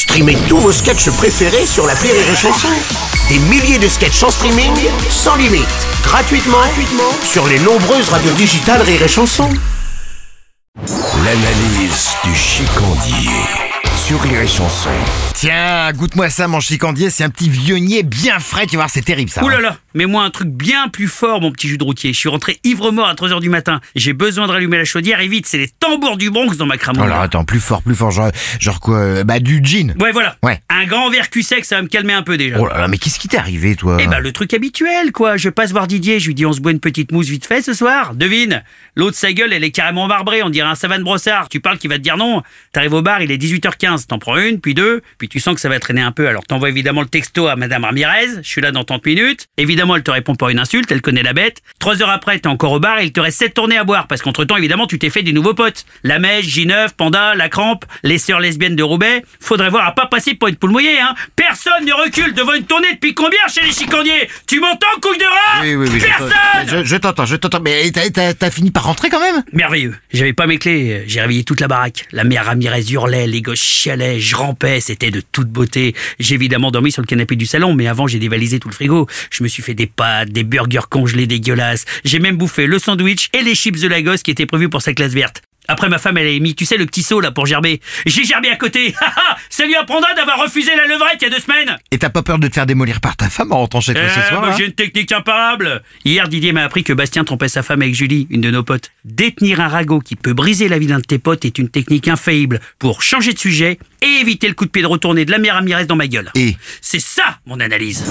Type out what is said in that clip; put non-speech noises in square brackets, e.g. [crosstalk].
Streamez tous vos sketchs préférés sur la Rire et Chanson. Des milliers de sketchs en streaming, sans limite, gratuitement, gratuitement sur les nombreuses radios digitales Rire et Chanson. L'analyse du chicandier sur Rire et Chanson. Tiens, goûte-moi ça, mon chicandier, c'est un petit vionnier bien frais, tu vas voir, c'est terrible ça. Ouh là là, mets-moi un truc bien plus fort, mon petit jus de routier. Je suis rentré ivre-mort à 3h du matin. J'ai besoin de rallumer la chaudière et vite, c'est les tambours du Bronx dans ma cramoule. là, attends, plus fort, plus fort, genre, genre quoi euh, Bah du gin. Ouais, voilà. Ouais. Un grand verre cul sec, ça va me calmer un peu déjà. Oh là là, mais qu'est-ce qui t'est arrivé, toi Eh ben, le truc habituel, quoi. Je passe voir Didier, je lui dis, on se boit une petite mousse vite fait ce soir. Devine. L'autre, sa gueule, elle est carrément marbrée, on dirait un savane brossard. Tu parles qu'il va te dire non. T'arrives au bar, il est 18h15. T'en prends une, puis deux, puis tu sens que ça va traîner un peu. Alors t'envoies évidemment le texto à Madame Ramirez. Je suis là dans 30 minutes. Évidemment, elle te répond par une insulte, elle connaît la bête. Trois heures après, t'es encore au bar et il te reste sept tournées à boire. Parce qu'entre temps, évidemment, tu t'es fait des nouveaux potes. La Mèche, J9, Panda, La Crampe, les sœurs lesbiennes de Roubaix. Faudrait voir à pas passer pour une poule mouillée, hein. Personne ne recule devant une tournée depuis combien chez les chicandiers? Tu m'entends, couille de rat? Oui, oui, oui, Personne je, t'entends, je t'entends, mais t'as- fini par rentrer quand même? Merveilleux. J'avais pas mes clés, j'ai réveillé toute la baraque. La mère Ramirez hurlait, les gosses chialaient, je rampais, c'était de toute beauté. J'ai évidemment dormi sur le canapé du salon, mais avant j'ai dévalisé tout le frigo. Je me suis fait des pâtes, des burgers congelés dégueulasses. J'ai même bouffé le sandwich et les chips de la gosse qui étaient prévus pour sa classe verte. Après, ma femme, elle a mis, tu sais, le petit seau là pour gerber. J'ai gerbé à côté. [laughs] Ça lui apprendra d'avoir refusé la levrette il y a deux semaines. Et t'as pas peur de te faire démolir par ta femme en rentrant chez toi ce Eh, soir bah, là J'ai une technique imparable. Hier, Didier m'a appris que Bastien trompait sa femme avec Julie, une de nos potes. Détenir un ragot qui peut briser la vie d'un de tes potes est une technique infaillible pour changer de sujet et éviter le coup de pied de retourner de la mère Ramirez dans ma gueule. Et C'est ça, mon analyse.